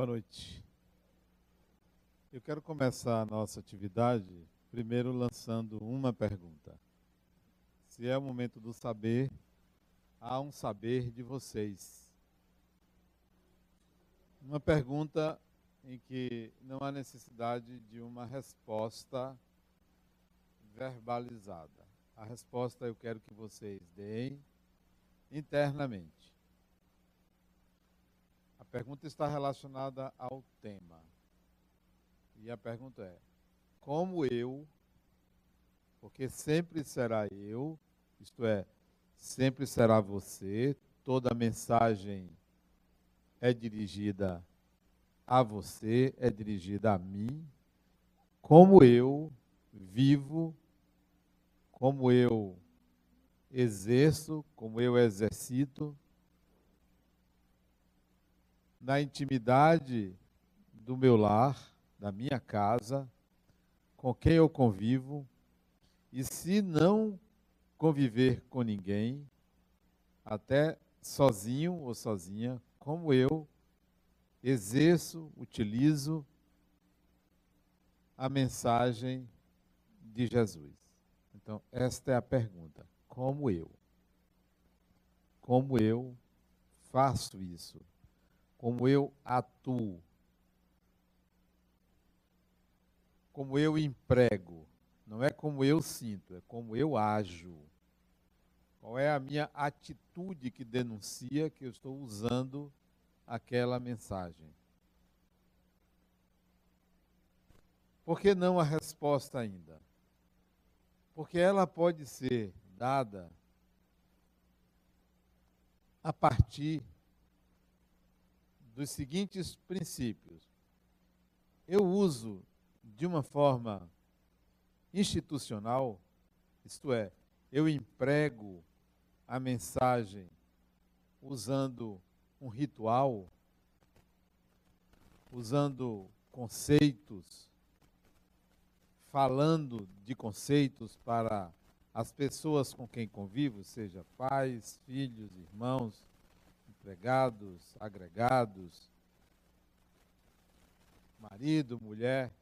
Boa noite. Eu quero começar a nossa atividade primeiro lançando uma pergunta. Se é o momento do saber, há um saber de vocês. Uma pergunta em que não há necessidade de uma resposta verbalizada. A resposta eu quero que vocês deem internamente. Pergunta está relacionada ao tema. E a pergunta é: como eu, porque sempre será eu, isto é, sempre será você, toda mensagem é dirigida a você, é dirigida a mim, como eu vivo, como eu exerço, como eu exercito, na intimidade do meu lar, da minha casa, com quem eu convivo, e se não conviver com ninguém, até sozinho ou sozinha, como eu exerço, utilizo a mensagem de Jesus. Então, esta é a pergunta: como eu? Como eu faço isso? Como eu atuo? Como eu emprego? Não é como eu sinto, é como eu ajo. Qual é a minha atitude que denuncia que eu estou usando aquela mensagem? Por que não a resposta ainda? Porque ela pode ser dada a partir dos seguintes princípios. Eu uso de uma forma institucional, isto é, eu emprego a mensagem usando um ritual, usando conceitos, falando de conceitos para as pessoas com quem convivo, seja pais, filhos, irmãos, empregados, agregados, marido, mulher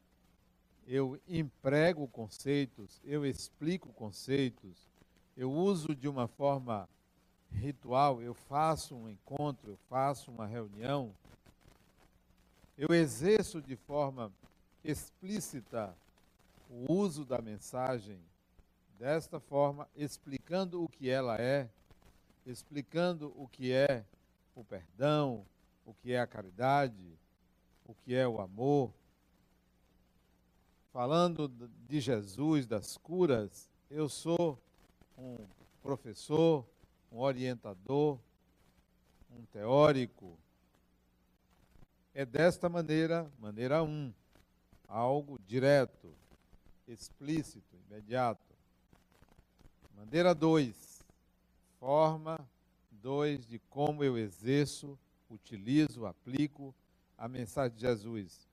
eu emprego conceitos, eu explico conceitos, eu uso de uma forma ritual, eu faço um encontro, eu faço uma reunião, eu exerço de forma explícita o uso da mensagem desta forma, explicando o que ela é, explicando o que é o perdão, o que é a caridade, o que é o amor, falando de Jesus, das curas, eu sou um professor, um orientador, um teórico. É desta maneira, maneira um, algo direto, explícito, imediato. Maneira dois, forma dois de como eu exerço, utilizo, aplico a mensagem de Jesus.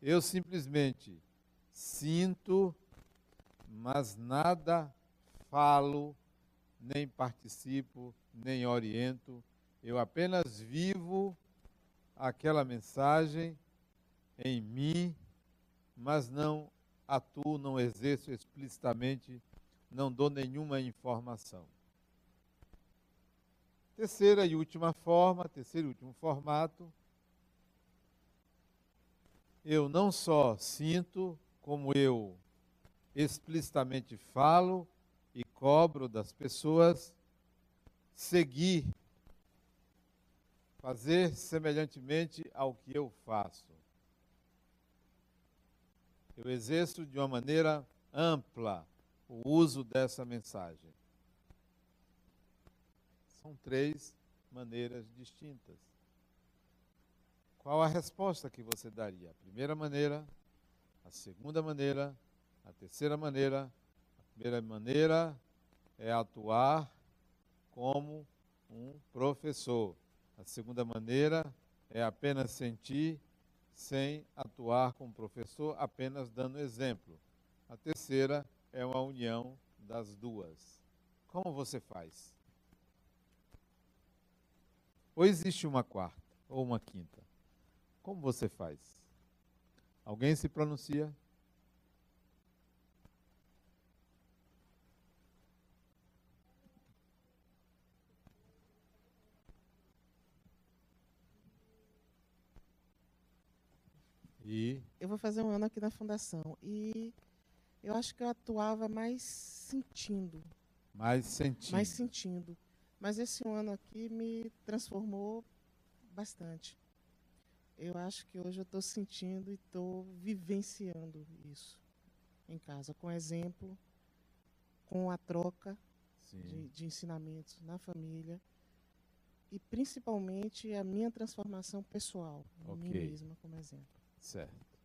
Eu simplesmente sinto, mas nada falo, nem participo, nem oriento. Eu apenas vivo aquela mensagem em mim, mas não atuo, não exerço explicitamente, não dou nenhuma informação. Terceira e última forma, terceiro e último formato, eu não só sinto, como eu explicitamente falo e cobro das pessoas, seguir, fazer semelhantemente ao que eu faço. Eu exerço de uma maneira ampla o uso dessa mensagem. São três maneiras distintas. Qual a resposta que você daria? A primeira maneira a segunda maneira, a terceira maneira, a primeira maneira é atuar como um professor. A segunda maneira é apenas sentir sem atuar como professor, apenas dando exemplo. A terceira é uma união das duas. Como você faz? Ou existe uma quarta ou uma quinta? Como você faz? Alguém se pronuncia? E eu vou fazer um ano aqui na fundação e eu acho que eu atuava mais sentindo. Mais sentindo. Mais sentindo. Mas esse ano aqui me transformou bastante. Eu acho que hoje eu estou sentindo e estou vivenciando isso em casa, com exemplo, com a troca de, de, ensinamentos na família e principalmente a minha transformação pessoal, okay. mim mesma como exemplo. Certo.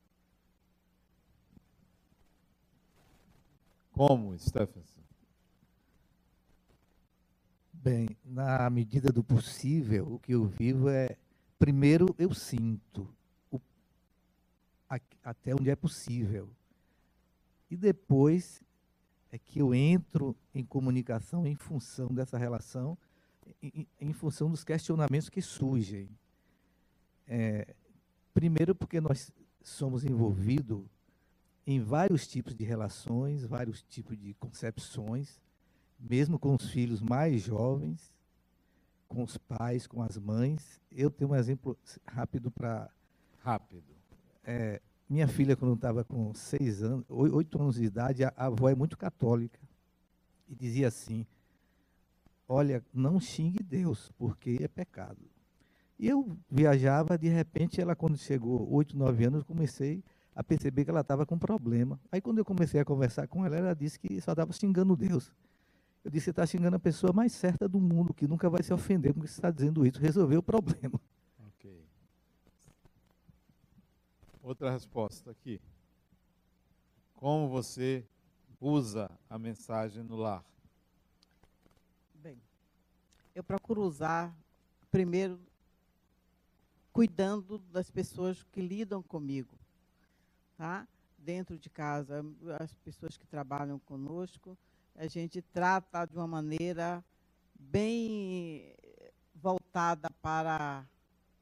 Como, Stephenson? Bem, na medida do possível, o que eu vivo é, primeiro, eu sinto o, a, até onde é possível. E depois é que eu entro em comunicação em função dessa relação, em, em função dos questionamentos que surgem. É, primeiro, porque nós somos envolvidos em vários tipos de relações, vários tipos de concepções mesmo com os filhos mais jovens, com os pais, com as mães. Eu tenho um exemplo rápido para. Rápido. É, minha filha, quando estava com seis anos, oito anos de idade, a, a avó é muito católica. E dizia assim: Olha, não xingue Deus, porque é pecado. E eu viajava, de repente, ela, quando chegou oito, nove anos, comecei a perceber que ela estava com problema. Aí, quando eu comecei a conversar com ela, ela disse que só estava xingando Deus. Eu disse, você está xingando a pessoa mais certa do mundo, que nunca vai se ofender porque você está dizendo isso. Resolveu o problema. Ok. Outra resposta aqui. Como você usa a mensagem no lar? Bem, eu procuro usar, primeiro, cuidando das pessoas que lidam comigo, tá? Dentro de casa, as pessoas que trabalham conosco, a gente trata de uma maneira bem voltada para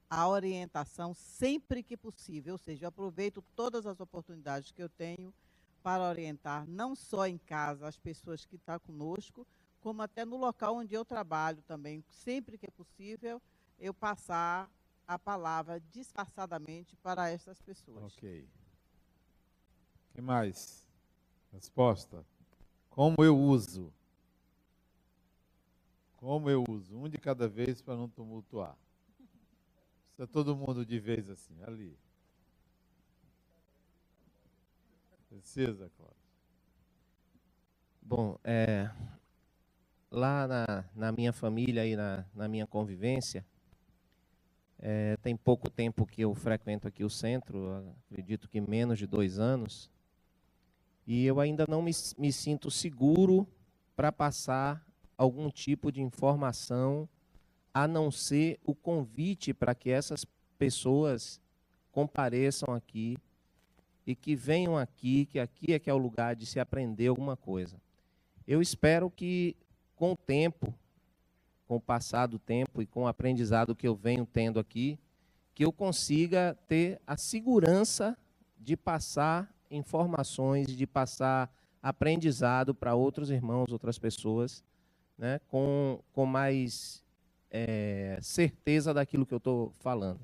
a orientação sempre que possível, ou seja, eu aproveito todas as oportunidades que eu tenho para orientar não só em casa as pessoas que estão conosco, como até no local onde eu trabalho também, sempre que é possível, eu passar a palavra disfarçadamente para essas pessoas. Ok. O que mais? Resposta. Como eu uso? Como eu uso? Um de cada vez para não tumultuar. Precisa todo mundo de vez assim, ali. Precisa, Cláudio. Bom, é, lá na, na minha família e na, na minha convivência, é, tem pouco tempo que eu frequento aqui o centro, acredito que menos de dois anos, e eu ainda não me, me sinto seguro para passar algum tipo de informação, a não ser o convite para que essas pessoas compareçam aqui e que venham aqui, que aqui é que é o lugar de se aprender alguma coisa. Eu espero que com o tempo, com o passar do tempo e com o aprendizado que eu venho tendo aqui, que eu consiga ter a segurança de passar informações, de passar aprendizado para outros irmãos, outras pessoas, né, com, com mais é, certeza daquilo que eu estou falando.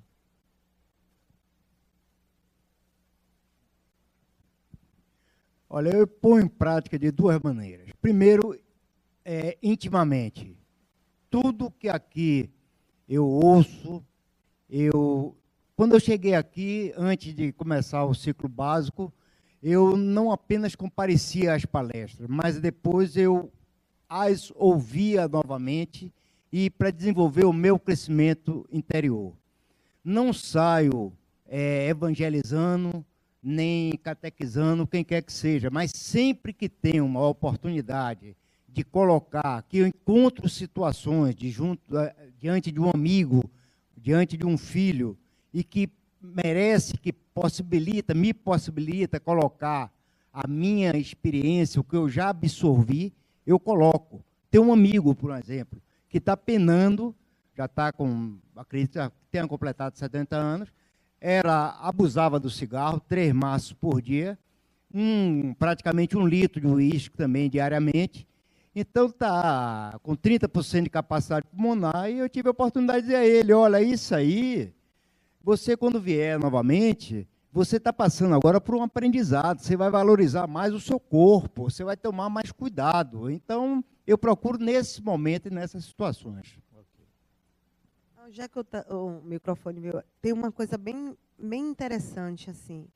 Olha, eu ponho em prática de duas maneiras. Primeiro, é, intimamente. Tudo que aqui eu ouço, eu. Quando eu cheguei aqui, antes de começar o ciclo básico, eu não apenas comparecia às palestras, mas depois eu as ouvia novamente e para desenvolver o meu crescimento interior. Não saio é, evangelizando, nem catequizando, quem quer que seja, mas sempre que tenho uma oportunidade de colocar, que eu encontro situações de junto, é, diante de um amigo, diante de um filho, e que merece, que possibilita, me possibilita colocar a minha experiência, o que eu já absorvi, eu coloco. Tem um amigo, por exemplo, que está penando, já está com, acredito tenha completado 70 anos, ela abusava do cigarro, três maços por dia, um, praticamente um litro de uísque também diariamente. Então tá com 30% de capacidade pulmonar e eu tive a oportunidade de dizer a ele, olha, isso aí, você quando vier novamente, você está passando agora por um aprendizado, você vai valorizar mais o seu corpo, você vai tomar mais cuidado. Então, eu procuro nesse momento e nessas situações. Já que tá, o microfone meu, tem uma coisa bem, bem interessante assim.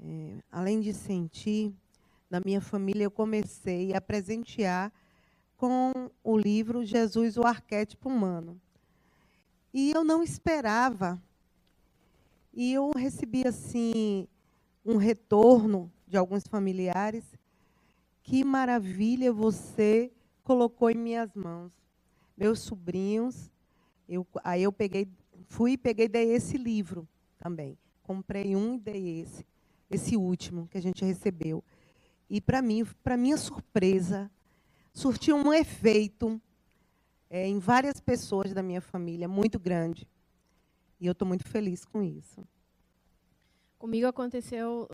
É, além de sentir, na minha família eu comecei a presentear com o livro Jesus, o Arquétipo Humano. E eu não esperava e eu recebi assim um retorno de alguns familiares. Que maravilha você colocou em minhas mãos. Meus sobrinhos, eu, aí eu peguei, fui e peguei dei esse livro também. Comprei um e dei esse, esse último que a gente recebeu. E para mim, para minha surpresa, surtiu um efeito é, em várias pessoas da minha família muito grande. E eu estou muito feliz com isso. Comigo aconteceu,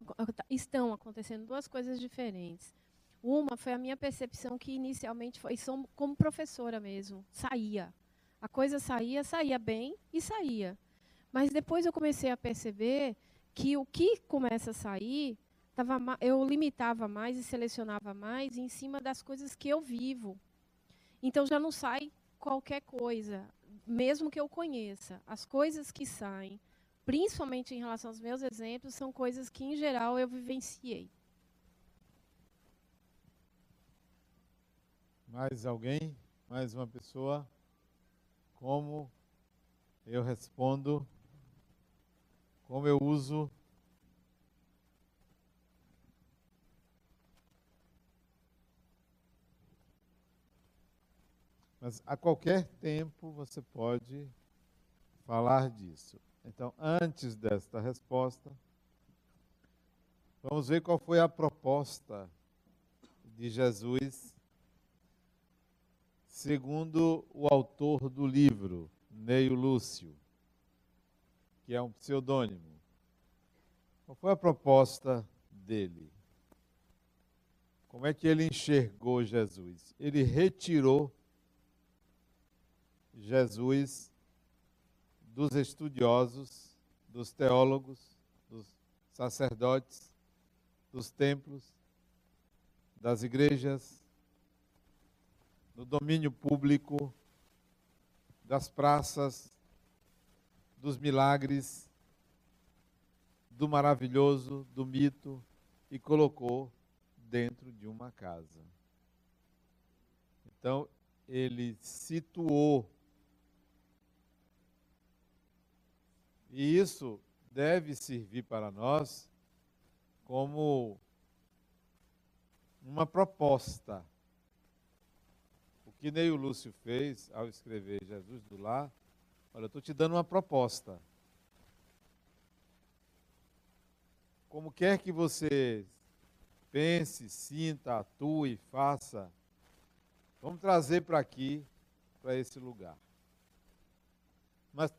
estão acontecendo duas coisas diferentes. Uma foi a minha percepção que inicialmente foi como professora mesmo, saía. A coisa saía, saía bem e saía. Mas depois eu comecei a perceber que o que começa a sair, tava, eu limitava mais e selecionava mais em cima das coisas que eu vivo. Então já não sai qualquer coisa, mesmo que eu conheça. As coisas que saem, principalmente em relação aos meus exemplos, são coisas que, em geral, eu vivenciei. Mais alguém? Mais uma pessoa? Como eu respondo? Como eu uso Mas a qualquer tempo você pode falar disso. Então, antes desta resposta, vamos ver qual foi a proposta de Jesus, segundo o autor do livro, Neio Lúcio, que é um pseudônimo. Qual foi a proposta dele? Como é que ele enxergou Jesus? Ele retirou Jesus dos estudiosos, dos teólogos, dos sacerdotes, dos templos, das igrejas, do domínio público, das praças, dos milagres, do maravilhoso, do mito, e colocou dentro de uma casa. Então, ele situou E isso deve servir para nós como uma proposta. O que Neio Lúcio fez ao escrever Jesus do Lar, olha, eu estou te dando uma proposta. Como quer que você pense, sinta, atue, faça, vamos trazer para aqui, para esse lugar. Mas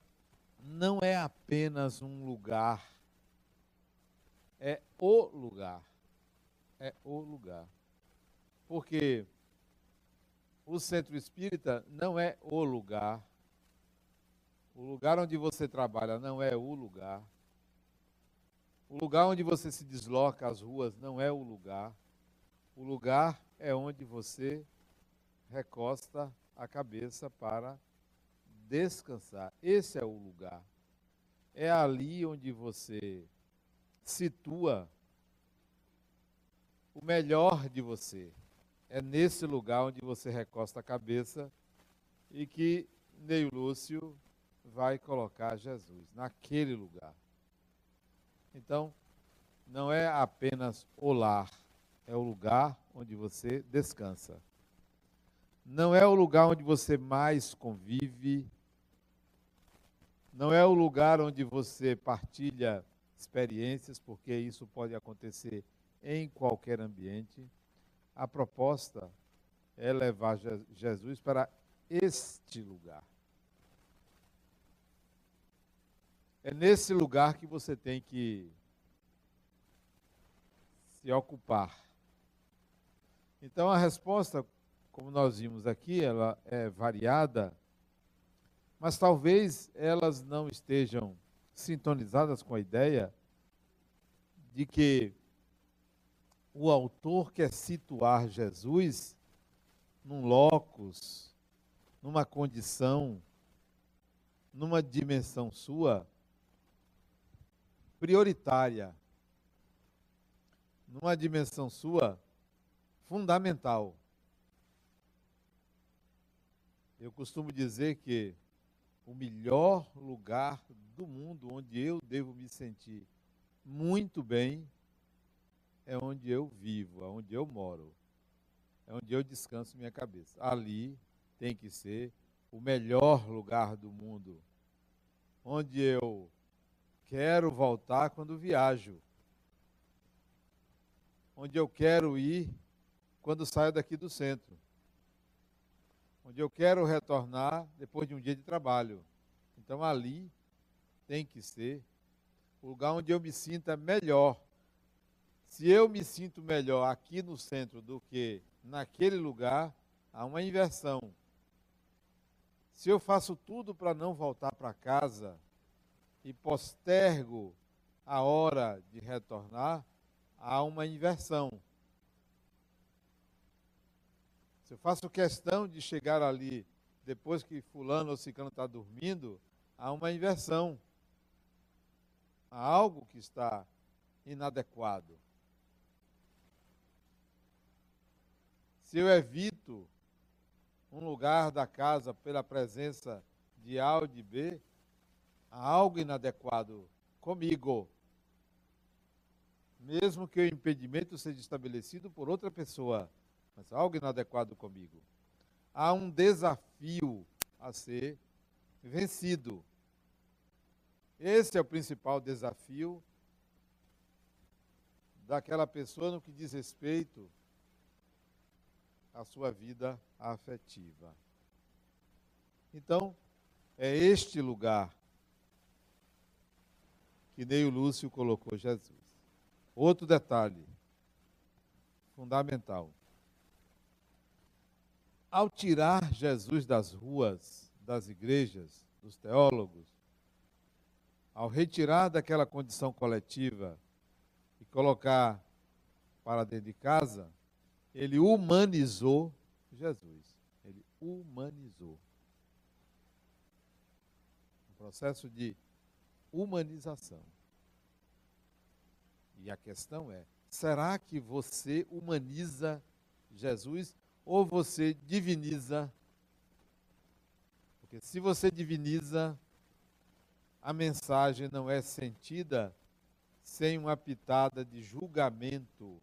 não é apenas um lugar, é o lugar. É o lugar. Porque o centro espírita não é o lugar. O lugar onde você trabalha não é o lugar. O lugar onde você se desloca às ruas não é o lugar. O lugar é onde você recosta a cabeça para descansar. Esse é o lugar. É ali onde você situa o melhor de você. É nesse lugar onde você recosta a cabeça e que Neil Lúcio vai colocar Jesus, naquele lugar. Então, não é apenas o lar, é o lugar onde você descansa. Não é o lugar onde você mais convive, não é o lugar onde você partilha experiências, porque isso pode acontecer em qualquer ambiente. A proposta é levar Jesus para este lugar. é nesse lugar que você tem que se ocupar. Então a resposta, como nós vimos aqui, ela é variada, mas talvez elas não estejam sintonizadas com a ideia de que o autor quer situar Jesus num locus, numa condição, numa dimensão sua prioritária, numa dimensão sua fundamental. Eu costumo dizer que o melhor lugar do mundo onde eu devo me sentir muito bem é onde eu vivo, é onde eu moro, é onde eu descanso minha cabeça. Ali tem que ser o melhor lugar do mundo, onde eu quero voltar quando viajo, onde eu quero ir quando saio daqui do centro, onde eu quero retornar depois de um dia de trabalho. Então ali tem que ser o lugar onde eu me sinta melhor. Se eu me sinto melhor aqui no centro do que naquele lugar, há uma inversão. Se eu faço tudo para não voltar para casa e postergo a hora de retornar, há uma inversão. Se eu faço questão de chegar ali depois que fulano ou ciclano está dormindo, há uma inversão. Há algo que está inadequado. Se eu evito um lugar da casa pela presença de A ou de B, há algo inadequado comigo. Mesmo que o impedimento seja estabelecido por outra pessoa, algo inadequado comigo. Há um desafio a ser vencido. Esse é o principal desafio daquela pessoa no que diz respeito à sua vida afetiva. Então, é este lugar que Neio Lúcio colocou Jesus. Outro detalhe fundamental. Ao tirar Jesus das ruas, das igrejas, dos teólogos, ao retirar daquela condição coletiva e colocar para dentro de casa, ele humanizou Jesus. Ele humanizou. Um processo de humanização. E a questão é: será que você humaniza Jesus ou você diviniza? Porque se você diviniza, a mensagem não é sentida sem uma pitada de julgamento,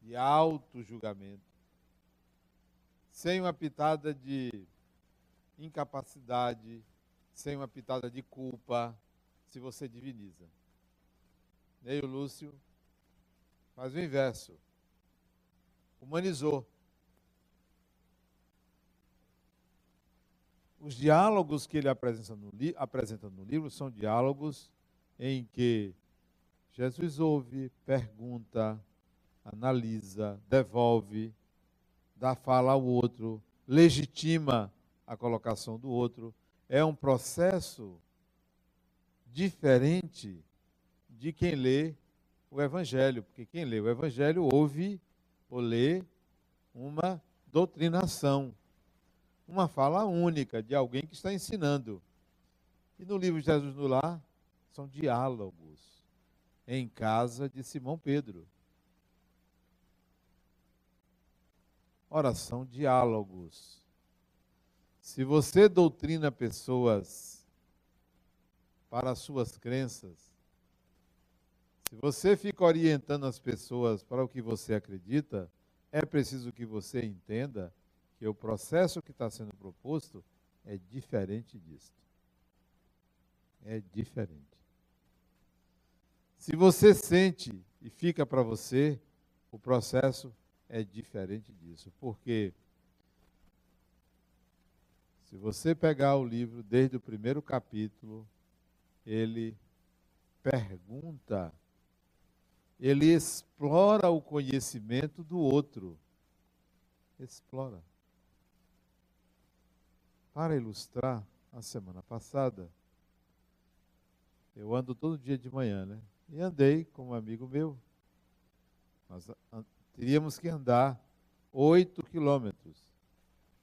de auto-julgamento, sem uma pitada de incapacidade, sem uma pitada de culpa, se você diviniza. Neio Lúcio faz o inverso. Humanizou. Os diálogos que ele apresenta no, apresenta no livro são diálogos em que Jesus ouve, pergunta, analisa, devolve, dá fala ao outro, legitima a colocação do outro. É um processo diferente de quem lê o Evangelho, porque quem lê o Evangelho ouve ou lê uma doutrinação uma fala única de alguém que está ensinando. E no livro Jesus no Lar, são diálogos em casa de Simão Pedro. Ora, são diálogos. Se você doutrina pessoas para as suas crenças, se você fica orientando as pessoas para o que você acredita, é preciso que você entenda que o processo que está sendo proposto é diferente disso. É diferente. Se você sente e fica para você, o processo é diferente disso. Porque se você pegar o livro desde o primeiro capítulo, ele pergunta, ele explora o conhecimento do outro. Explora. Para ilustrar, a semana passada, eu ando todo dia de manhã, né? E andei com um amigo meu. Nós teríamos que andar 8 quilômetros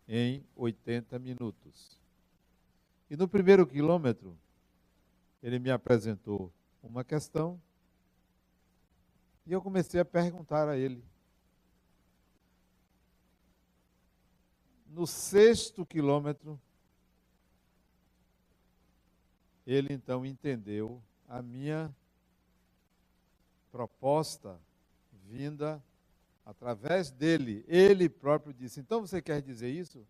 em 80 minutos. E no primeiro quilômetro, ele me apresentou uma questão e eu comecei a perguntar a ele. No sexto quilômetro, ele então entendeu a minha proposta vinda através dele. Ele próprio disse: Então você quer dizer isso?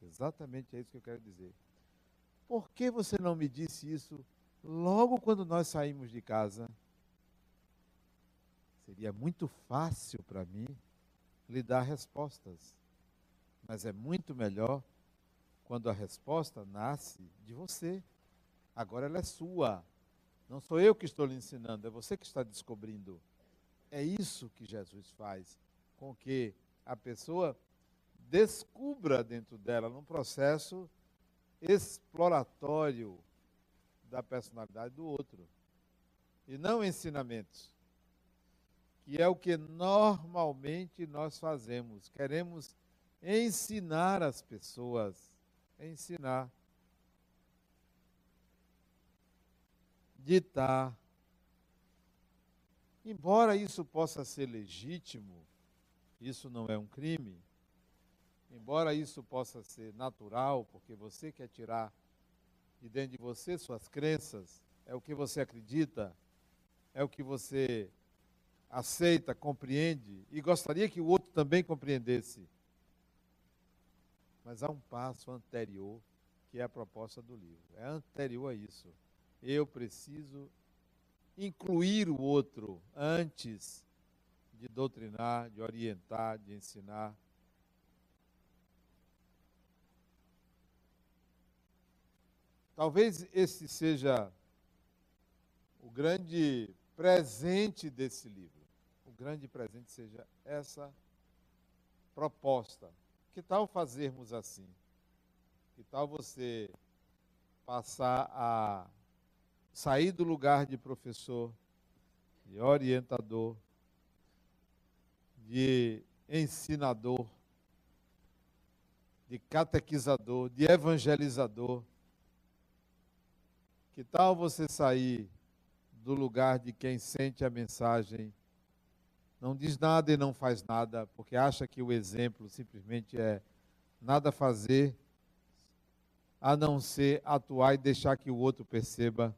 Exatamente é isso que eu quero dizer. Por que você não me disse isso logo quando nós saímos de casa? Seria muito fácil para mim lhe dar respostas, mas é muito melhor quando a resposta nasce de você. Agora ela é sua. Não sou eu que estou lhe ensinando, é você que está descobrindo. É isso que Jesus faz com que a pessoa descubra dentro dela, num processo exploratório da personalidade do outro. E não ensinamentos, que é o que normalmente nós fazemos. Queremos ensinar as pessoas, ensinar. ditar. Embora isso possa ser legítimo, isso não é um crime. Embora isso possa ser natural, porque você quer tirar de dentro de você suas crenças, é o que você acredita, é o que você aceita, compreende e gostaria que o outro também compreendesse. Mas há um passo anterior, que é a proposta do livro. É anterior a isso eu preciso incluir o outro antes de doutrinar, de orientar, de ensinar. Talvez esse seja o grande presente desse livro. Grande presente seja essa proposta. Que tal fazermos assim? Que tal você passar a sair do lugar de professor, de orientador, de ensinador, de catequizador, de evangelizador. Que tal você sair do lugar de quem sente a mensagem, não diz nada e não faz nada, porque acha que o exemplo simplesmente é nada fazer, a não ser atuar e deixar que o outro perceba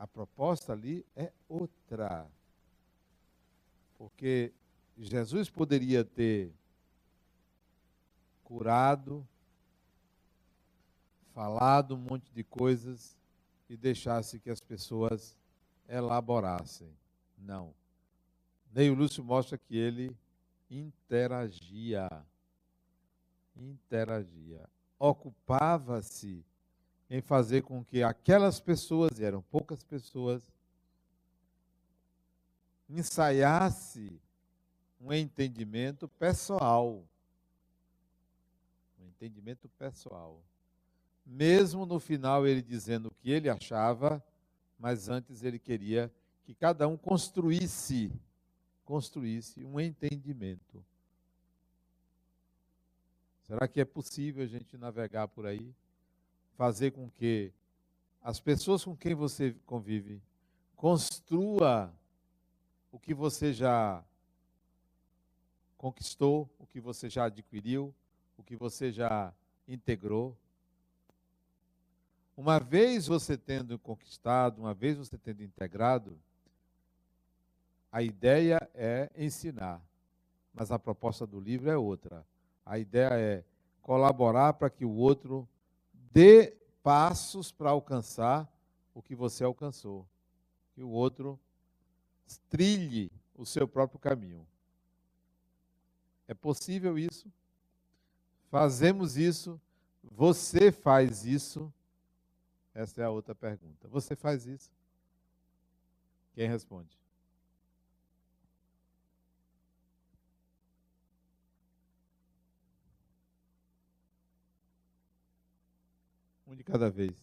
a proposta ali é outra. Porque Jesus poderia ter curado, falado um monte de coisas e deixasse que as pessoas elaborassem. Não. Neio Lúcio mostra que ele interagia. Interagia. Ocupava-se em fazer com que aquelas pessoas, e eram poucas pessoas, ensaiasse um entendimento pessoal. Um entendimento pessoal. Mesmo no final ele dizendo o que ele achava, mas antes ele queria que cada um construísse, construísse um entendimento. Será que é possível a gente navegar por aí? fazer com que as pessoas com quem você convive construa o que você já conquistou, o que você já adquiriu, o que você já integrou. Uma vez você tendo conquistado, uma vez você tendo integrado, a ideia é ensinar, mas a proposta do livro é outra. A ideia é colaborar para que o outro dê passos para alcançar o que você alcançou. Que o outro trilhe o seu próprio caminho. É possível isso? Fazemos isso? Você faz isso? Essa é a outra pergunta. Você faz isso? Quem responde? Um de cada vez.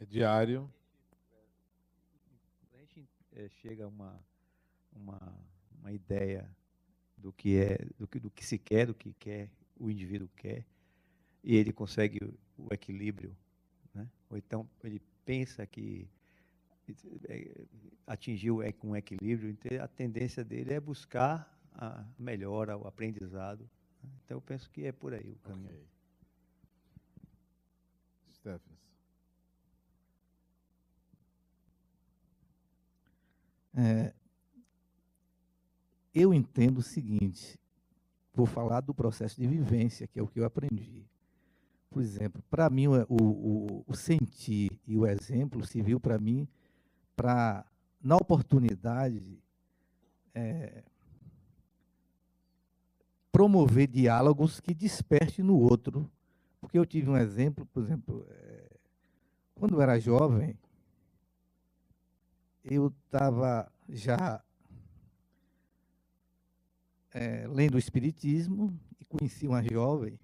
É diário. A gente eh, chega a uma, uma, uma ideia do que é, do que, do que se quer, do que quer, o indivíduo quer, e ele consegue o equilíbrio, né? ou então ele pensa que eh, atingiu é, um equilíbrio, então a tendência dele é buscar a melhora, o aprendizado. né? Então eu penso que é por aí o caminho. Ok. Stephens. É, eu entendo o seguinte, vou falar do processo de vivência, que é o que eu aprendi. Por exemplo, para mim, o, o, o sentir e o exemplo serviu para mim para, na oportunidade, é, promover diálogos que desperte no outro. Porque eu tive um exemplo, por exemplo, é, quando eu era jovem, eu estava já é, lendo o Espiritismo e conheci uma jovem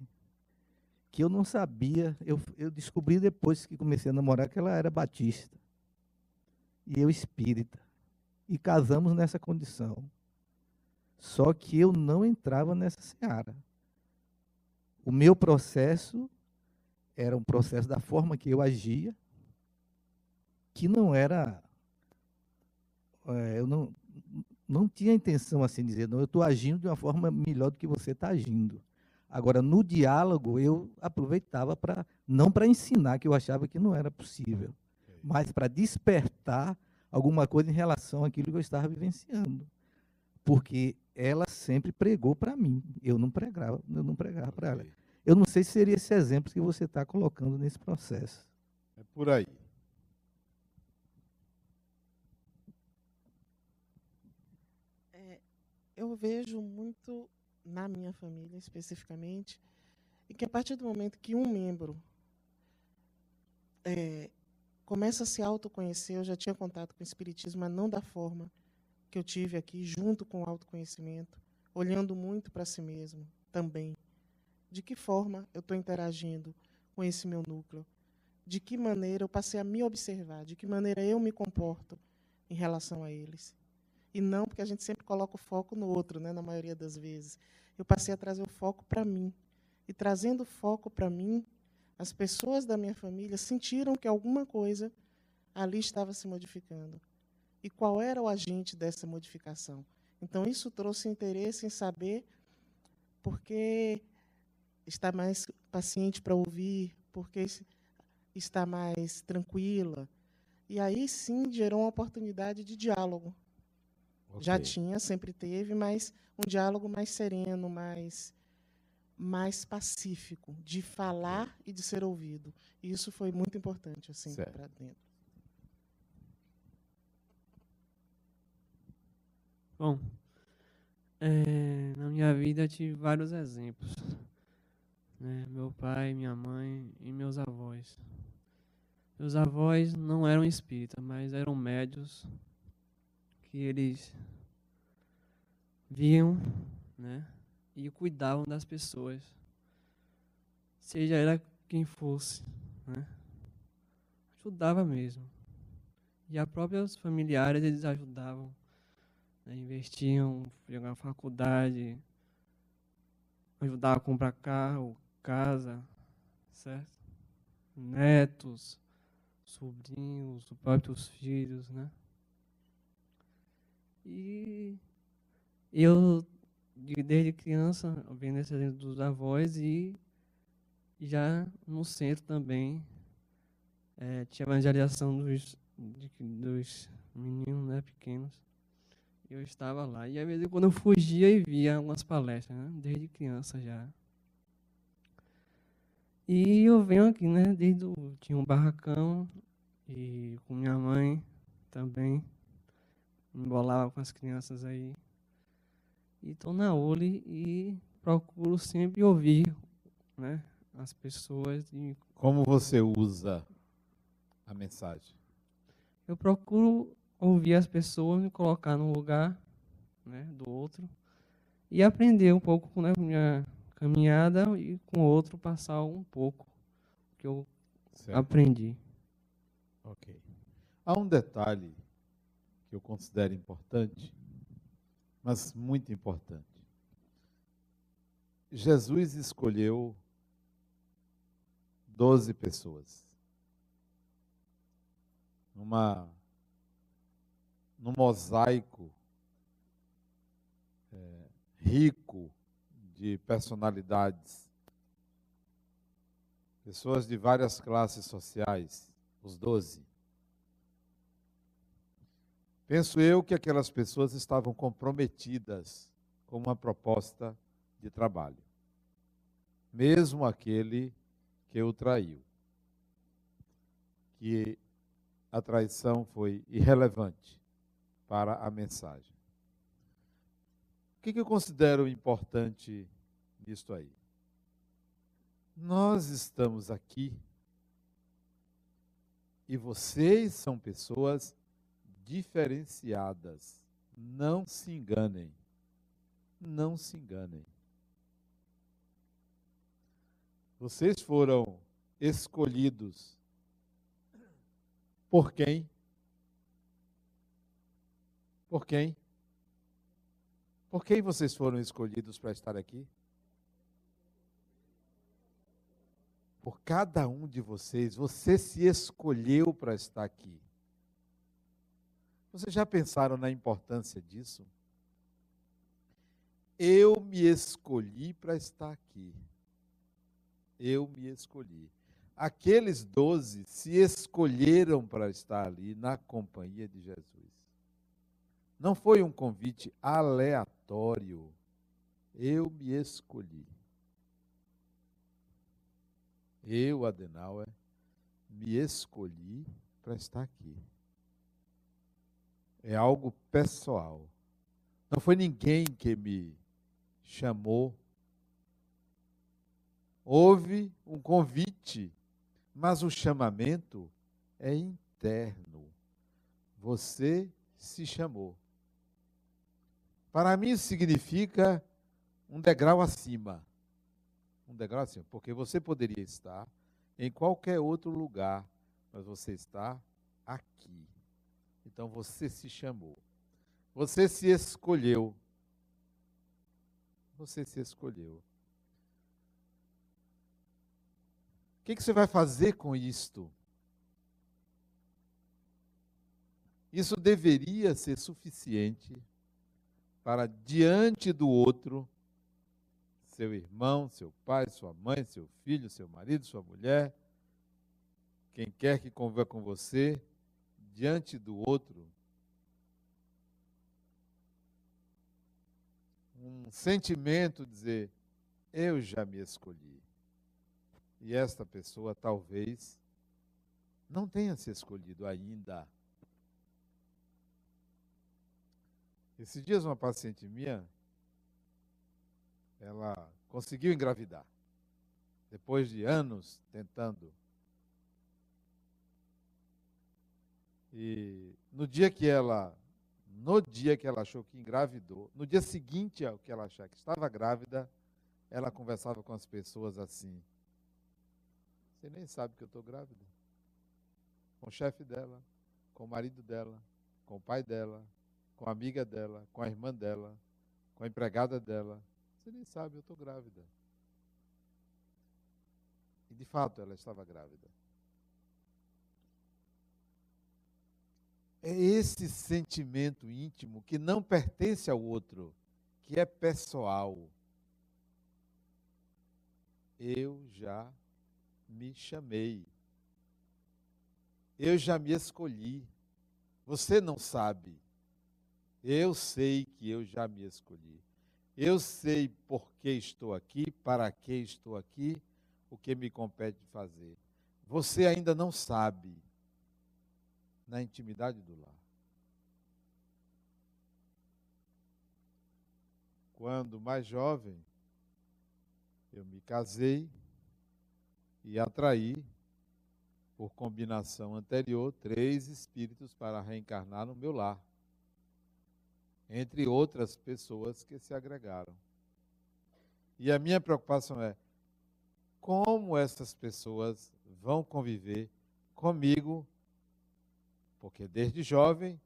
que eu não sabia, eu, eu descobri depois que comecei a namorar que ela era batista e eu espírita. E casamos nessa condição. Só que eu não entrava nessa seara. O meu processo era um processo da forma que eu agia, que não era é, eu não, não tinha intenção assim de dizer, não, eu estou agindo de uma forma melhor do que você está agindo. Agora, no diálogo, eu aproveitava para, não para ensinar, que eu achava que não era possível, mas para despertar alguma coisa em relação àquilo que eu estava vivenciando. Porque ela sempre pregou para mim, eu não pregava, eu não pregava para ela. Eu não sei se seria esse exemplo que você está colocando nesse processo. É por aí. eu vejo muito na minha família especificamente, e que a partir do momento que um membro é, começa a se autoconhecer, eu já tinha contato com o Espiritismo, mas não da forma que eu tive aqui, junto com o autoconhecimento, olhando muito para si mesmo também. De que forma eu estou interagindo com esse meu núcleo? De que maneira eu passei a me observar? De que maneira eu me comporto em relação a eles? E não porque a gente sempre coloca o foco no outro, né, na maioria das vezes. Eu passei a trazer o foco para mim. E trazendo o foco para mim, as pessoas da minha família sentiram que alguma coisa ali estava se modificando. E qual era o agente dessa modificação? Então, isso trouxe interesse em saber porque está mais paciente para ouvir, porque está mais tranquila. E aí sim gerou uma oportunidade de diálogo. Já Ok. tinha, sempre teve, mas um diálogo mais sereno, mais mais pacífico, de falar e de ser ouvido. E isso foi muito importante assim para dentro. Bom, é, na minha vida eu tive vários exemplos. né? Meu pai, minha mãe e meus avós. Meus avós não eram espíritas, mas eram médios que eles viam né? e cuidavam das pessoas, seja ela quem fosse. Né? Ajudava mesmo. E a próprios familiares eles ajudavam né, investiam, jogar na faculdade, ajudar a comprar carro, casa, certo? Netos, sobrinhos, os próprios filhos, né? E eu, de- desde criança, vendo esse exemplo dos avós e já no centro também, eh, tinha evangelização dos, de- dos meninos né, pequenos. Eu estava lá. E às vezes quando eu fugia e via algumas palestras, né? Desde criança já. E eu venho aqui, né? Desde o, tinha um barracão e com minha mãe, também. Embolava com as crianças aí. E estou na ULI e procuro sempre ouvir né, as pessoas. E Como você usa a mensagem? eu procuro ouvir as pessoas, me colocar no lugar né, do outro e aprender um pouco com a minha caminhada e com o outro passar um pouco que eu Certo. aprendi. Ok. Há um detalhe que eu considero importante, mas muito importante. Jesus escolheu doze pessoas. Numa, num mosaico eh, rico de personalidades pessoas de várias classes sociais, os doze. Penso eu que aquelas pessoas estavam comprometidas com uma proposta de trabalho, mesmo aquele que o traiu, que a traição foi irrelevante para a mensagem. O que, eu considero importante nisto aí? Nós estamos aqui e vocês são pessoas diferenciadas. Não se enganem. Não se enganem. Vocês foram escolhidos por quem? Por quem? Por quem vocês foram escolhidos para estar aqui? por cada um de vocês. Você se escolheu para estar aqui. Vocês já pensaram na importância disso? Eu me escolhi para estar aqui. Eu me escolhi. Aqueles doze se escolheram para estar ali na companhia de Jesus. Não foi um convite aleatório. Eu me escolhi. Eu, Adenauer, me escolhi para estar aqui. É algo pessoal. Não foi ninguém que me chamou. Houve um convite, mas o chamamento é interno. Você se chamou. Para mim, significa um degrau acima um degrau assim, porque você poderia estar em qualquer outro lugar, mas você está aqui. Então você se chamou. Você se escolheu. Você se escolheu. O que, que você vai fazer com isto? Isso deveria ser suficiente para, diante do outro, seu irmão, seu pai, sua mãe, seu filho, seu marido, sua mulher, quem quer que conviva com você, diante do outro, um sentimento de dizer: eu já me escolhi. E esta pessoa talvez não tenha se escolhido ainda. Esses dias uma paciente minha ela conseguiu engravidar. Depois de anos tentando. E no dia que ela, no dia que ela achou que engravidou, no dia seguinte ao que ela achar que estava grávida, ela conversava com as pessoas assim: Você nem sabe que eu estou grávida. Com o chefe dela, com o marido dela, com o pai dela, com a amiga dela, com a irmã dela, com a empregada dela, você nem sabe, eu estou grávida. E de fato ela estava grávida. É esse sentimento íntimo que não pertence ao outro, que é pessoal. Eu já me chamei. Eu já me escolhi. Você não sabe. Eu sei que eu já me escolhi. Eu sei por que estou aqui, para que estou aqui, o que me compete fazer. Você ainda não sabe na intimidade do lar. Quando mais jovem, eu me casei e atraí, por combinação anterior, três espíritos para reencarnar no meu lar, entre outras pessoas que se agregaram. E a minha preocupação é como essas pessoas vão conviver comigo porque desde jovem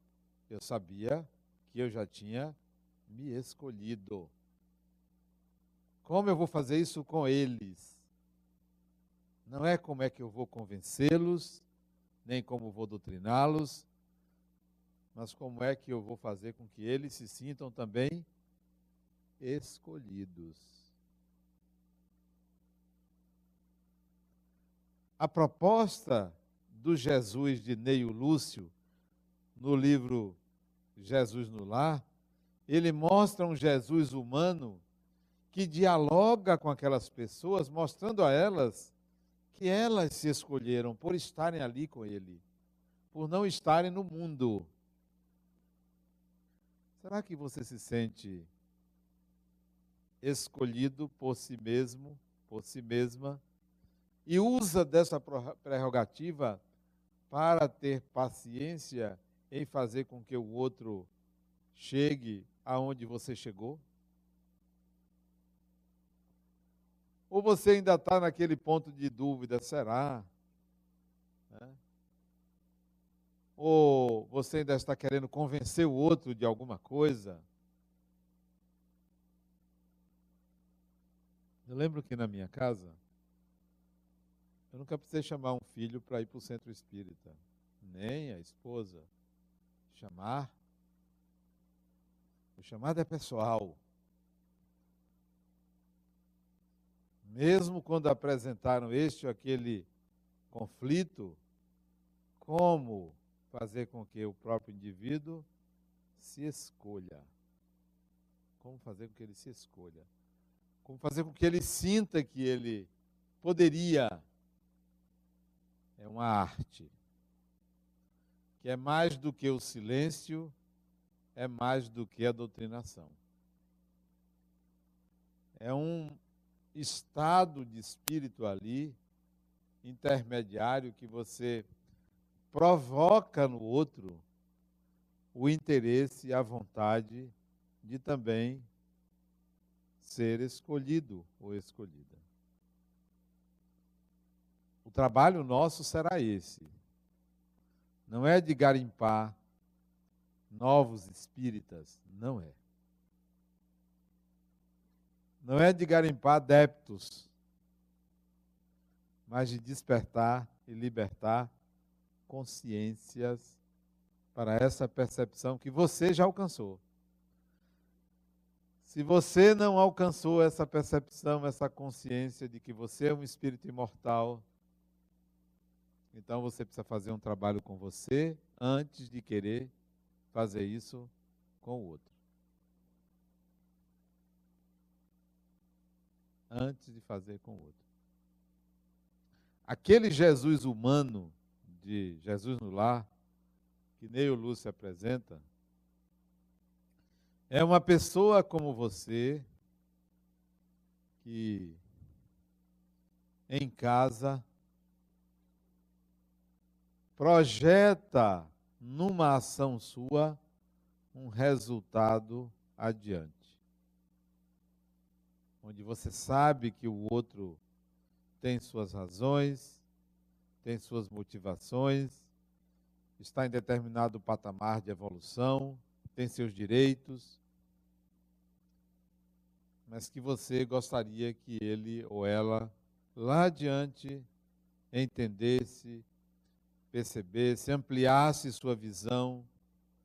eu sabia que eu já tinha me escolhido. Como eu vou fazer isso com eles? Não é como é que eu vou convencê-los, nem como vou doutriná-los, mas como é que eu vou fazer com que eles se sintam também escolhidos. A proposta do Jesus de Neio Lúcio, no livro Jesus no Lar, ele mostra um Jesus humano que dialoga com aquelas pessoas, mostrando a elas que elas se escolheram por estarem ali com ele, por não estarem no mundo. Será que você se sente escolhido por si mesmo, por si mesma, e usa dessa prerrogativa para ter paciência em fazer com que o outro chegue aonde você chegou? Ou você ainda está naquele ponto de dúvida, será? Né? Ou você ainda está querendo convencer o outro de alguma coisa? Eu lembro que na minha casa, eu nunca precisei chamar um filho para ir para o centro espírita, nem a esposa. Chamar o chamado é pessoal. Mesmo quando apresentaram este ou aquele conflito, como fazer com que o próprio indivíduo se escolha? Como fazer com que ele se escolha? Como fazer com que ele sinta que ele poderia? É uma arte que é mais do que o silêncio é mais do que a doutrinação. É um estado de espírito ali, intermediário, que você provoca no outro o interesse e a vontade de também ser escolhido ou escolhida. O trabalho nosso será esse. Não é de garimpar novos espíritas. Não é. Não é de garimpar adeptos, mas de despertar e libertar consciências para essa percepção que você já alcançou. Se você não alcançou essa percepção, essa consciência de que você é um espírito imortal, então você precisa fazer um trabalho com você antes de querer fazer isso com o outro. Antes de fazer com o outro. Aquele Jesus humano de Jesus no lar, que Neio Lúcio apresenta, é uma pessoa como você, que em casa projeta numa ação sua, um resultado adiante. Onde você sabe que o outro tem suas razões, tem suas motivações, está em determinado patamar de evolução, tem seus direitos, mas que você gostaria que ele ou ela lá adiante entendesse percebesse, ampliasse sua visão,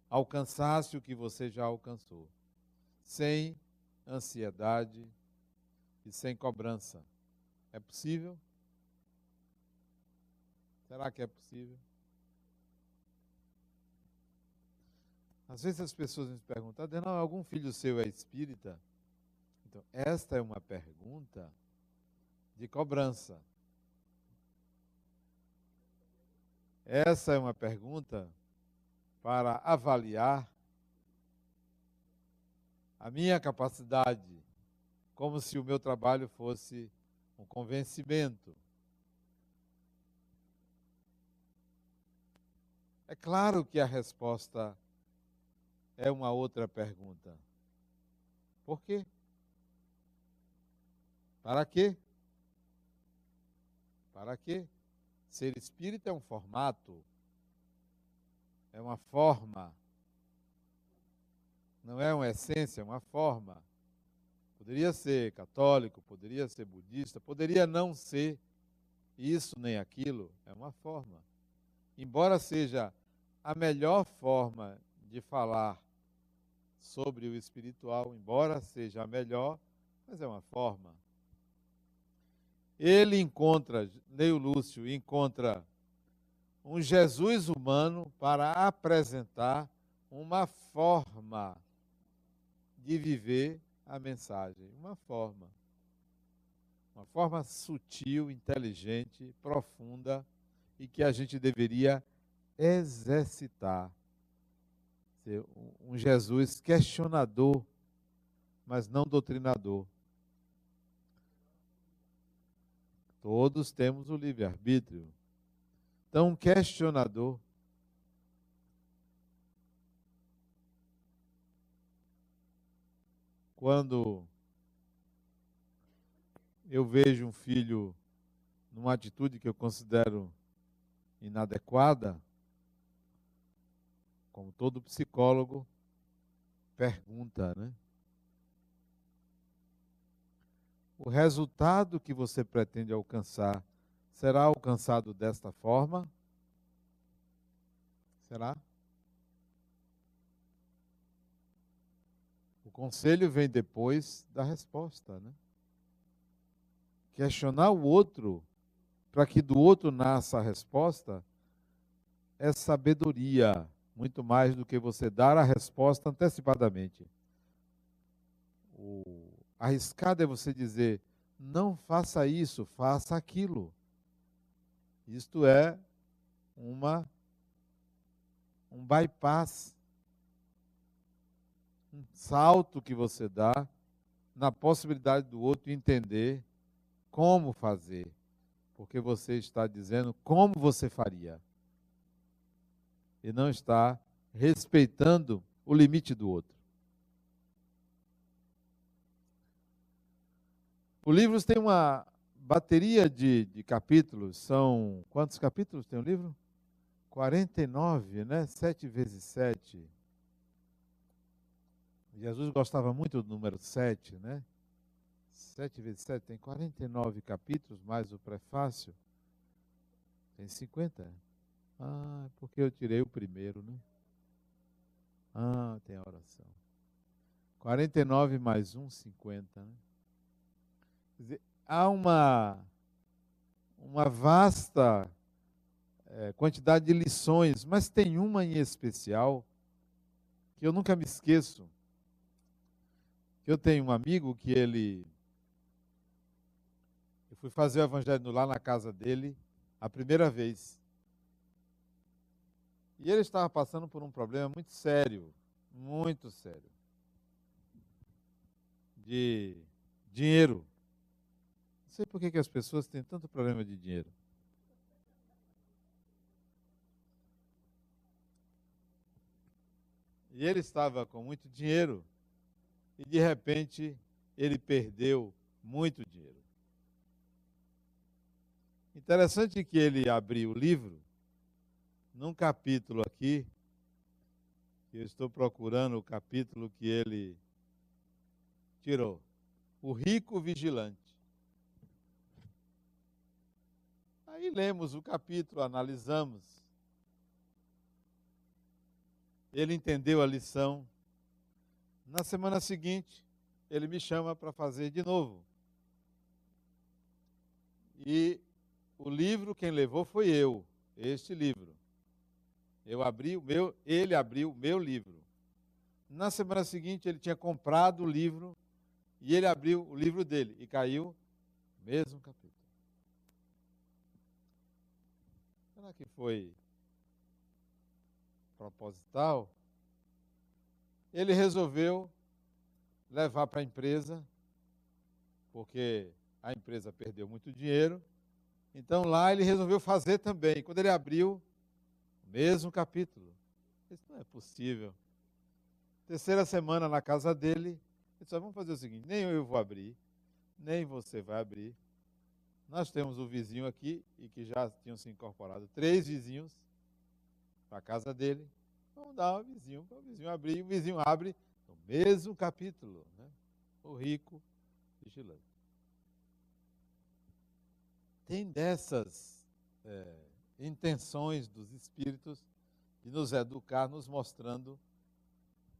alcançasse o que você já alcançou, sem ansiedade e sem cobrança. É possível? Será que é possível? Às vezes as pessoas me perguntam, não, algum filho seu é espírita? Então, esta é uma pergunta de cobrança. Essa é uma pergunta para avaliar a minha capacidade, como se o meu trabalho fosse um convencimento. É claro que a resposta é uma outra pergunta. Por quê? Para quê? Para quê? Ser espírita é um formato, é uma forma, não é uma essência, é uma forma. Poderia ser católico, poderia ser budista, poderia não ser isso nem aquilo, é uma forma. Embora seja a melhor forma de falar sobre o espiritual, embora seja a melhor, mas é uma forma. Ele encontra, Neio Lúcio encontra um Jesus humano para apresentar uma forma de viver a mensagem, uma forma. Uma forma sutil, inteligente, profunda e que a gente deveria exercitar. Um Jesus questionador, mas não doutrinador. Todos temos o livre-arbítrio. Então, um questionador. Quando eu vejo um filho numa atitude que eu considero inadequada, como todo psicólogo pergunta, né? O resultado que você pretende alcançar será alcançado desta forma? Será? O conselho vem depois da resposta, né? Questionar o outro para que do outro nasça a resposta é sabedoria muito mais do que você dar a resposta antecipadamente. O arriscado é você dizer: não faça isso, faça aquilo. Isto é uma um bypass, um salto que você dá na possibilidade do outro entender como fazer, porque você está dizendo como você faria e não está respeitando o limite do outro. O livro tem uma bateria de, de capítulos, são. Quantos capítulos tem o livro? 49, né? 7 vezes 7. Jesus gostava muito do número 7, né? 7 vezes 7 tem 49 capítulos, mais o prefácio. Tem 50. Ah, porque eu tirei o primeiro, né? Ah, tem a oração. 49 mais 1, 50. Né? Há uma, uma vasta é, quantidade de lições, mas tem uma em especial que eu nunca me esqueço. Eu tenho um amigo que ele. Eu fui fazer o evangelho lá na casa dele a primeira vez. E ele estava passando por um problema muito sério, muito sério, de dinheiro. Sei por que as pessoas têm tanto problema de dinheiro. E ele estava com muito dinheiro e de repente ele perdeu muito dinheiro. Interessante que ele abriu o livro num capítulo aqui, eu estou procurando o capítulo que ele tirou. O rico vigilante. Aí lemos o capítulo, analisamos. Ele entendeu a lição. Na semana seguinte, ele me chama para fazer de novo. E o livro quem levou foi eu, este livro. Eu abri o meu, ele abriu o meu livro. Na semana seguinte, ele tinha comprado o livro e ele abriu o livro dele e caiu mesmo capítulo. Será que foi proposital? Ele resolveu levar para a empresa, porque a empresa perdeu muito dinheiro. Então lá ele resolveu fazer também. Quando ele abriu, o mesmo capítulo. Isso não é possível. Terceira semana na casa dele, ele disse: vamos fazer o seguinte: nem eu vou abrir, nem você vai abrir. Nós temos o vizinho aqui, e que já tinham se incorporado três vizinhos para a casa dele. Vamos dar um vizinho para o vizinho abrir. E o vizinho abre no mesmo capítulo. Né? O rico vigilante. Tem dessas é, intenções dos espíritos de nos educar, nos mostrando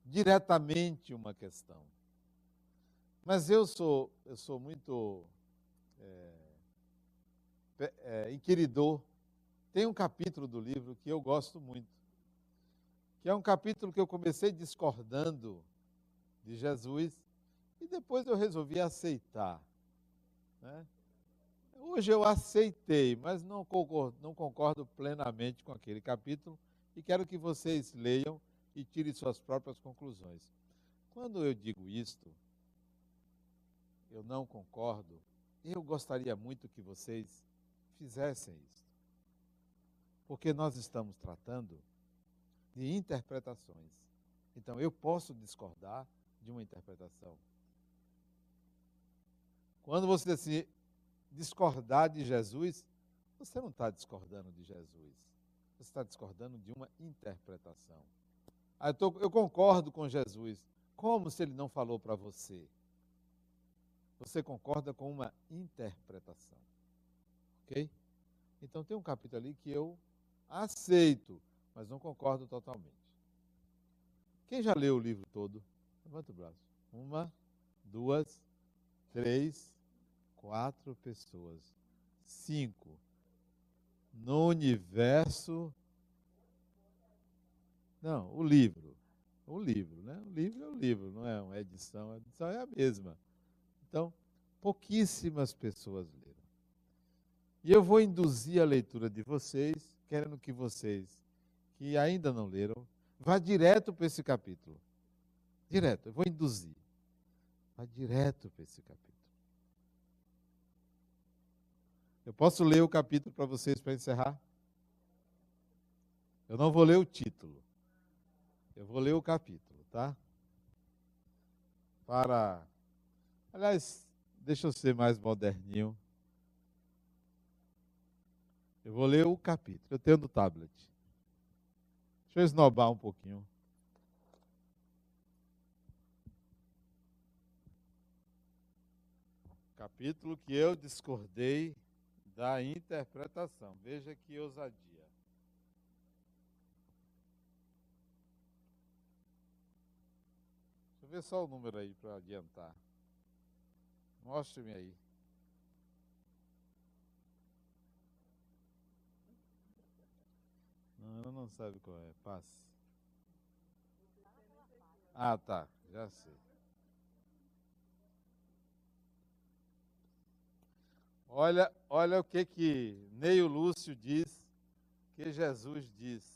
diretamente uma questão. Mas eu sou, eu sou muito é, é, inquiridor. Tem um capítulo do livro que eu gosto muito, que é um capítulo que eu comecei discordando de Jesus e depois eu resolvi aceitar. Né? Hoje eu aceitei, mas não concordo, não concordo plenamente com aquele capítulo e quero que vocês leiam e tirem suas próprias conclusões. Quando eu digo isto, eu não concordo, eu gostaria muito que vocês fizessem isso. Porque nós estamos tratando de interpretações. Então, eu posso discordar de uma interpretação. Quando você assim, discordar de Jesus, você não está discordando de Jesus. Você está discordando de uma interpretação. Ah, eu, tô, eu concordo com Jesus. Como se ele não falou para você? Você concorda com uma interpretação. Ok? Então tem um capítulo ali que eu aceito, mas não concordo totalmente. Quem já leu o livro todo? Levanta o braço. Uma, duas, três, quatro pessoas. Cinco. No universo. Não, o livro. O livro, né? O livro é o livro, não é uma edição. A edição é a mesma. Então, pouquíssimas pessoas leram. E eu vou induzir a leitura de vocês, querendo que vocês, que ainda não leram, vá direto para esse capítulo. Direto, eu vou induzir. Vá direto para esse capítulo. Eu posso ler o capítulo para vocês para encerrar? Eu não vou ler o título. Eu vou ler o capítulo, tá? Para. Aliás, deixa eu ser mais moderninho. Eu vou ler o capítulo. Eu tenho no tablet. Deixa eu esnobar um pouquinho. Capítulo que eu discordei da interpretação. Veja que ousadia. Deixa eu ver só o número aí para adiantar. Mostre-me aí. Ela não sabe qual é. Passe. Ah, tá. Já sei. Olha, olha o que que Neio Lúcio diz, que Jesus diz.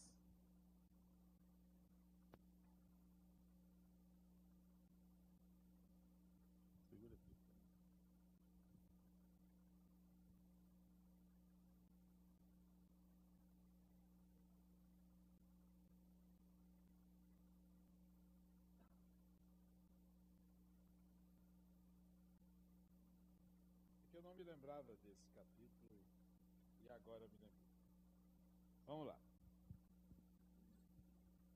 me lembrava desse capítulo e agora me lembrei. Vamos lá.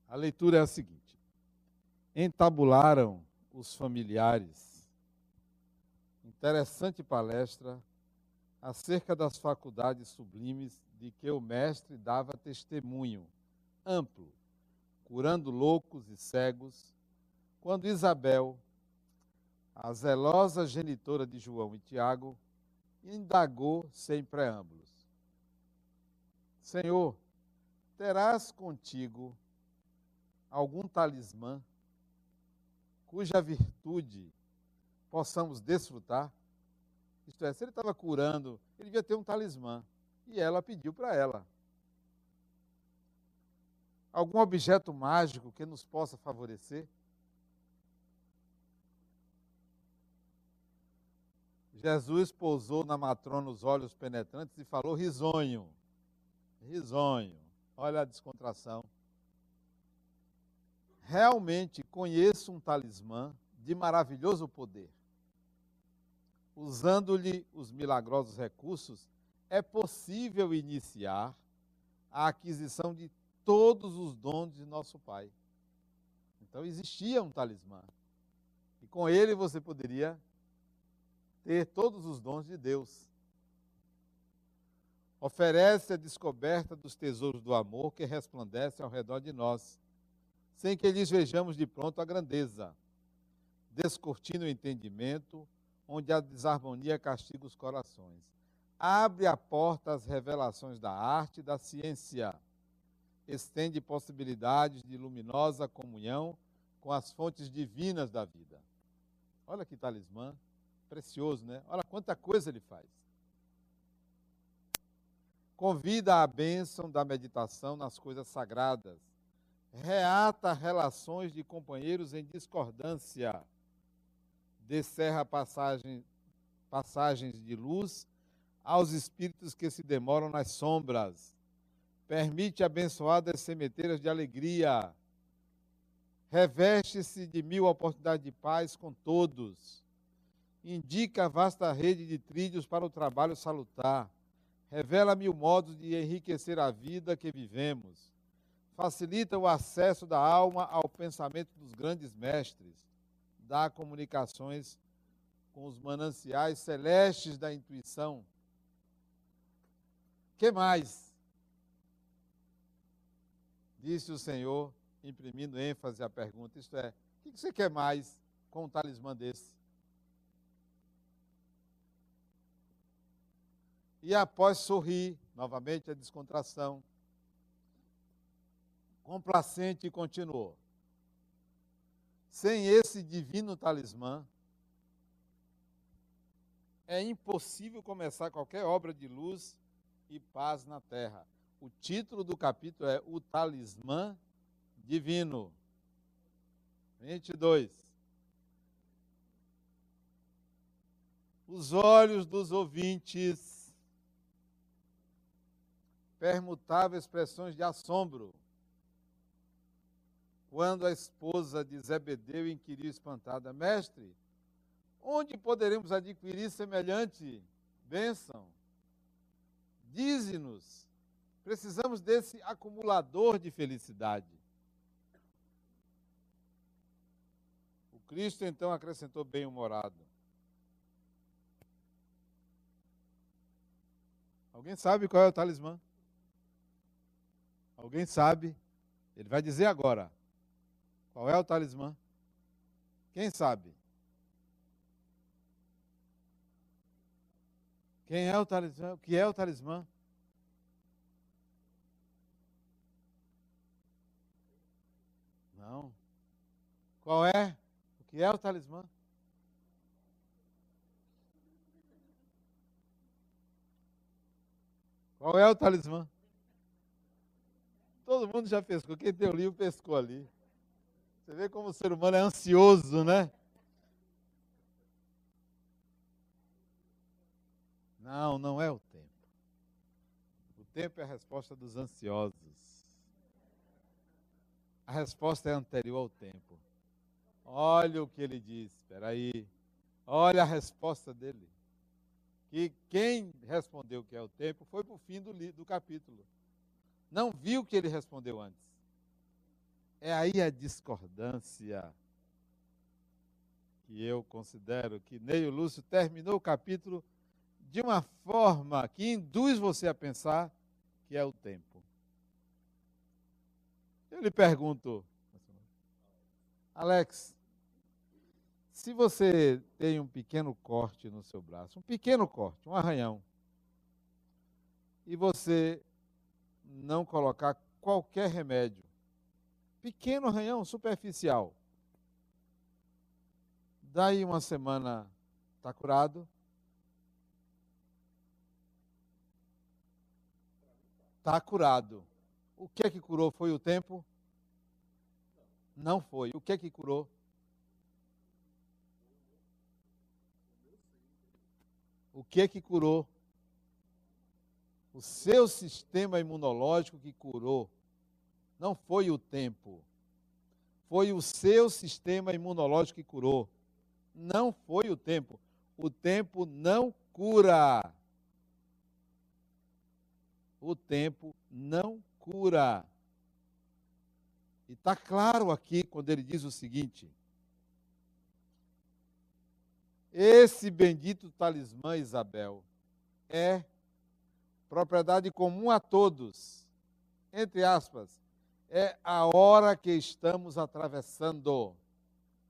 A leitura é a seguinte: Entabularam os familiares. Interessante palestra acerca das faculdades sublimes de que o mestre dava testemunho amplo, curando loucos e cegos, quando Isabel, a zelosa genitora de João e Tiago, indagou sem preâmbulos: Senhor, terás contigo algum talismã cuja virtude possamos desfrutar? Isto é, se ele estava curando, ele devia ter um talismã. E ela pediu para ela. Algum objeto mágico que nos possa favorecer? Jesus pousou na matrona os olhos penetrantes e falou risonho. Risonho. Olha a descontração. Realmente conheço um talismã de maravilhoso poder. Usando-lhe os milagrosos recursos, é possível iniciar a aquisição de todos os dons de nosso Pai. Então existia um talismã. E com ele você poderia ter todos os dons de Deus. Oferece a descoberta dos tesouros do amor que resplandecem ao redor de nós, sem que lhes vejamos de pronto a grandeza, descortina o entendimento, onde a desarmonia castiga os corações. Abre a porta às revelações da arte e da ciência. Estende possibilidades de luminosa comunhão com as fontes divinas da vida. Olha que talismã precioso, né? Olha quanta coisa ele faz. Convida a bênção da meditação nas coisas sagradas. Reata relações de companheiros em discordância. Descerra passagem, passagens de luz aos espíritos que se demoram nas sombras. Permite abençoadas sementeiras de alegria reveste-se de mil oportunidades de paz com todos, indica vasta rede de trilhos para o trabalho salutar, revela mil modos de enriquecer a vida que vivemos, facilita o acesso da alma ao pensamento dos grandes mestres, dá comunicações com os mananciais celestes da intuição. Que mais? Disse o Senhor imprimindo ênfase à pergunta. Isto é, o que você quer mais com um talismã desse? E após sorrir, novamente a descontração, complacente, continuou. Sem esse divino talismã, é impossível começar qualquer obra de luz e paz na terra. O título do capítulo é O Talismã divino. 22. Os olhos dos ouvintes permutavam expressões de assombro. Quando a esposa de Zebedeu inquiriu espantada, mestre, onde poderemos adquirir semelhante bênção? Dize-nos, precisamos desse acumulador de felicidade. Cristo então acrescentou bem-humorado. Alguém sabe qual é o talismã? Alguém sabe? Ele vai dizer agora. Qual é o talismã? Quem sabe? Quem é o talismã? O que é o talismã? Não. Qual é? que é o talismã. Qual é o talismã? Todo mundo já pescou. Quem tem o livro pescou ali. Você vê como o ser humano é ansioso, né? Não, não é o tempo. O tempo é a resposta dos ansiosos. A resposta é anterior ao tempo. Olha o que ele diz. Espera aí. Olha a resposta dele. Que quem respondeu que é o tempo foi para o fim do, do capítulo. Não viu o que ele respondeu antes. É aí a discordância que eu considero que Neio Lúcio terminou o capítulo de uma forma que induz você a pensar que é o tempo. Eu lhe pergunto, Alex, se você tem um pequeno corte no seu braço, um pequeno corte, um arranhão, e você não colocar qualquer remédio, pequeno arranhão superficial, daí uma semana está curado, está curado. O que é que curou? Foi o tempo? Não foi. O que é que curou? O que que curou? O seu sistema imunológico que curou. Não foi o tempo. Foi o seu sistema imunológico que curou. Não foi o tempo. O tempo não cura. O tempo não cura. E está claro aqui quando ele diz o seguinte: esse bendito talismã, Isabel, é propriedade comum a todos. Entre aspas, é a hora que estamos atravessando.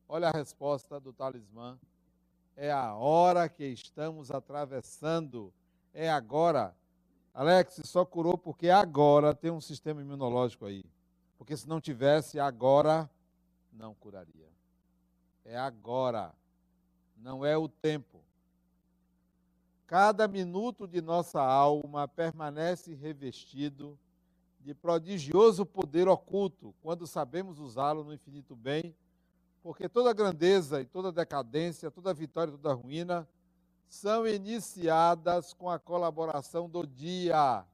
Olha a resposta do talismã. É a hora que estamos atravessando. É agora. Alex, só curou porque agora tem um sistema imunológico aí. Porque se não tivesse, agora não curaria. É agora. Não é o tempo. Cada minuto de nossa alma permanece revestido de prodigioso poder oculto, quando sabemos usá-lo no infinito bem, porque toda grandeza e toda decadência, toda vitória e toda ruína são iniciadas com a colaboração do dia.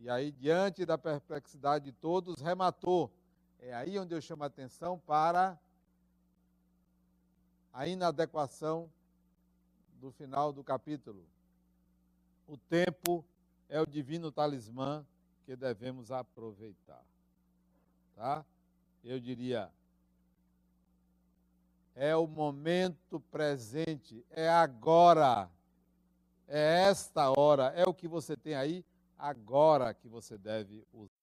E aí, diante da perplexidade de todos, rematou. É aí onde eu chamo a atenção para a inadequação do final do capítulo. O tempo é o divino talismã que devemos aproveitar. Tá? Eu diria, é o momento presente, é agora, é esta hora, é o que você tem aí, agora que você deve usar.